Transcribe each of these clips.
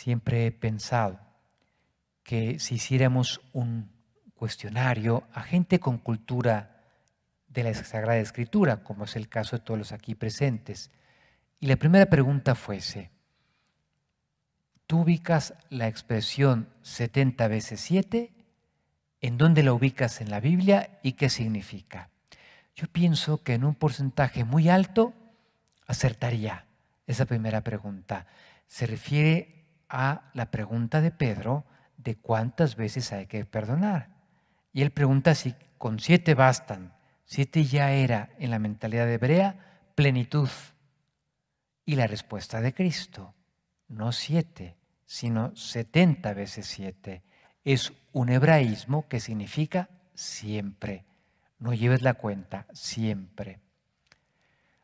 siempre he pensado que si hiciéramos un cuestionario a gente con cultura de la Sagrada Escritura, como es el caso de todos los aquí presentes, y la primera pregunta fuese, ¿tú ubicas la expresión 70 veces 7? ¿En dónde la ubicas en la Biblia y qué significa? Yo pienso que en un porcentaje muy alto acertaría esa primera pregunta. Se refiere a la pregunta de Pedro de cuántas veces hay que perdonar. Y él pregunta si con siete bastan. Siete ya era en la mentalidad hebrea plenitud. Y la respuesta de Cristo, no siete, sino setenta veces siete, es un hebraísmo que significa siempre. No lleves la cuenta, siempre.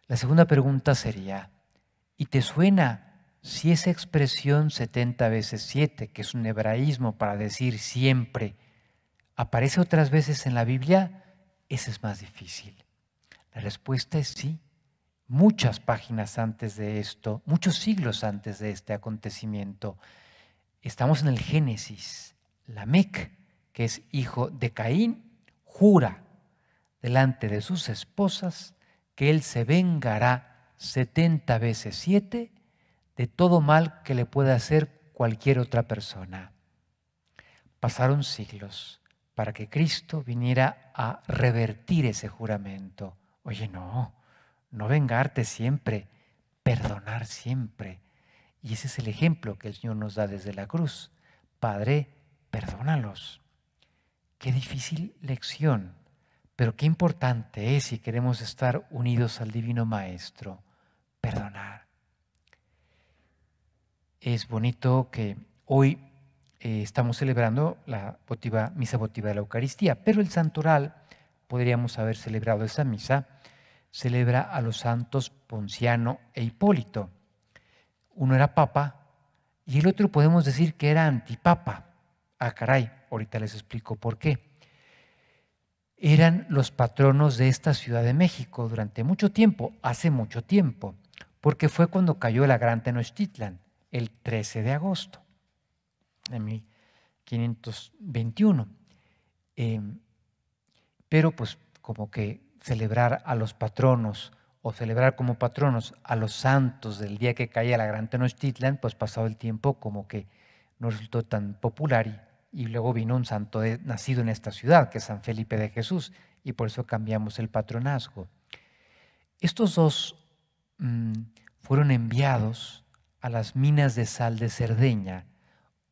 La segunda pregunta sería, ¿y te suena si esa expresión 70 veces 7, que es un hebraísmo para decir siempre, aparece otras veces en la Biblia? Ese es más difícil. La respuesta es sí. Muchas páginas antes de esto, muchos siglos antes de este acontecimiento, estamos en el Génesis. Lamec, que es hijo de Caín, jura delante de sus esposas que él se vengará 70 veces 7 de todo mal que le pueda hacer cualquier otra persona. Pasaron siglos para que Cristo viniera a revertir ese juramento. Oye, no, no vengarte siempre, perdonar siempre. Y ese es el ejemplo que el Señor nos da desde la cruz. Padre, perdónalos. Qué difícil lección, pero qué importante es si queremos estar unidos al Divino Maestro, perdonar. Es bonito que hoy eh, estamos celebrando la misa votiva de la Eucaristía, pero el santoral, podríamos haber celebrado esa misa, celebra a los santos Ponciano e Hipólito. Uno era papa y el otro podemos decir que era antipapa. Ah, caray, ahorita les explico por qué. Eran los patronos de esta Ciudad de México durante mucho tiempo, hace mucho tiempo, porque fue cuando cayó la Gran Tenochtitlan, el 13 de agosto de 1521. Em, pero pues como que celebrar a los patronos o celebrar como patronos a los santos del día que caía la Gran Tenochtitlan, pues pasado el tiempo como que no resultó tan popular y luego vino un santo nacido en esta ciudad, que es San Felipe de Jesús, y por eso cambiamos el patronazgo. Estos dos mm, fueron enviados a las minas de sal de Cerdeña.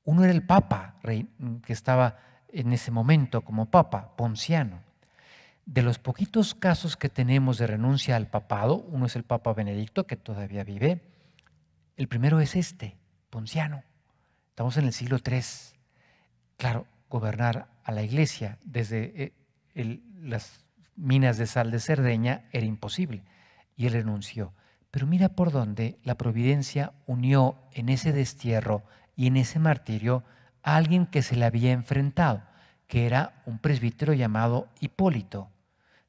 Uno era el Papa, mm, que estaba en ese momento como Papa, Ponciano. De los poquitos casos que tenemos de renuncia al papado, uno es el Papa Benedicto, que todavía vive. El primero es este, Ponciano. Estamos en el siglo III. Claro, gobernar a la iglesia desde eh, las minas de sal de Cerdeña era imposible y él renunció. Pero mira por dónde la providencia unió en ese destierro y en ese martirio a alguien que se le había enfrentado, que era un presbítero llamado Hipólito,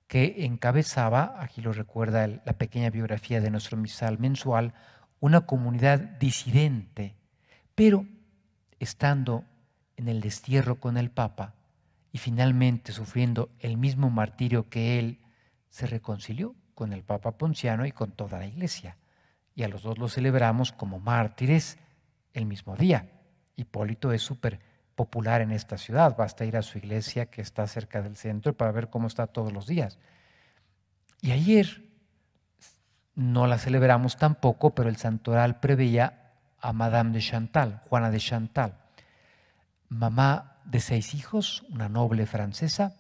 que encabezaba, aquí lo recuerda la pequeña biografía de nuestro misal mensual, una comunidad disidente, pero estando en el destierro con el Papa y finalmente sufriendo el mismo martirio que él, se reconcilió con el Papa Ponciano y con toda la iglesia. Y a los dos los celebramos como mártires el mismo día. Hipólito es súper popular en esta ciudad, basta ir a su iglesia que está cerca del centro para ver cómo está todos los días. Y ayer no la celebramos tampoco, pero el santoral preveía a Madame de Chantal, Juana de Chantal mamá de seis hijos, una noble francesa,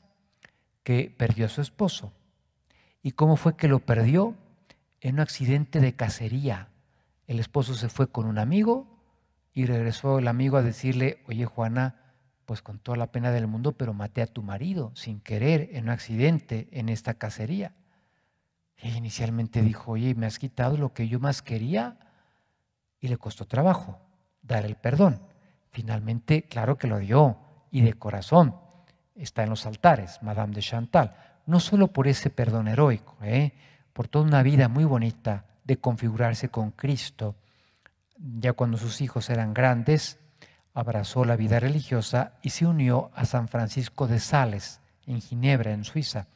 que perdió a su esposo. ¿Y cómo fue que lo perdió? En un accidente de cacería. El esposo se fue con un amigo y regresó el amigo a decirle, oye Juana, pues con toda la pena del mundo, pero maté a tu marido sin querer en un accidente en esta cacería. Ella inicialmente dijo, oye, me has quitado lo que yo más quería y le costó trabajo dar el perdón. Finalmente, claro que lo dio y de corazón. Está en los altares, Madame de Chantal. No solo por ese perdón heroico, ¿eh? por toda una vida muy bonita de configurarse con Cristo, ya cuando sus hijos eran grandes, abrazó la vida religiosa y se unió a San Francisco de Sales, en Ginebra, en Suiza,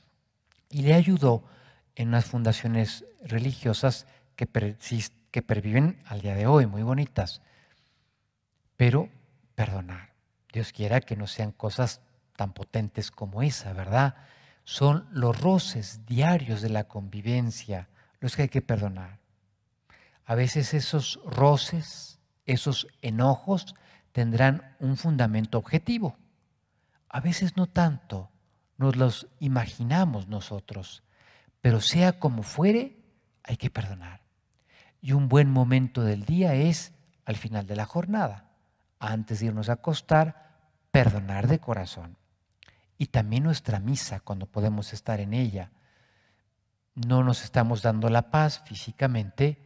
y le ayudó en unas fundaciones religiosas que, que perviven al día de hoy, muy bonitas. Pero perdonar. Dios quiera que no sean cosas tan potentes como esa, ¿verdad? Son los roces diarios de la convivencia los que hay que perdonar. A veces esos roces, esos enojos tendrán un fundamento objetivo. A veces no tanto, nos los imaginamos nosotros, pero sea como fuere, hay que perdonar. Y un buen momento del día es al final de la jornada, antes de irnos a acostar, perdonar de corazón. Y también nuestra misa, cuando podemos estar en ella. No nos estamos dando la paz físicamente,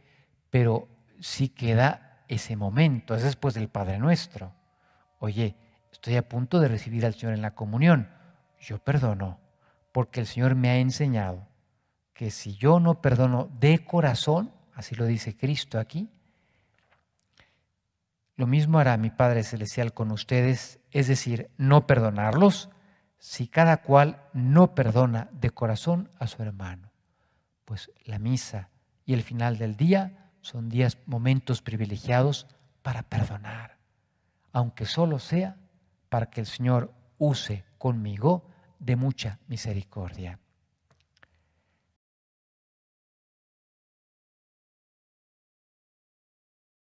pero sí queda ese momento, es después del Padre Nuestro. Oye, estoy a punto de recibir al Señor en la comunión. Yo perdono, porque el Señor me ha enseñado que si yo no perdono de corazón, así lo dice Cristo aquí, lo mismo hará mi Padre Celestial con ustedes, es decir, no perdonarlos, si cada cual no perdona de corazón a su hermano. Pues la misa y el final del día son días, momentos privilegiados para perdonar, aunque solo sea para que el Señor use conmigo de mucha misericordia.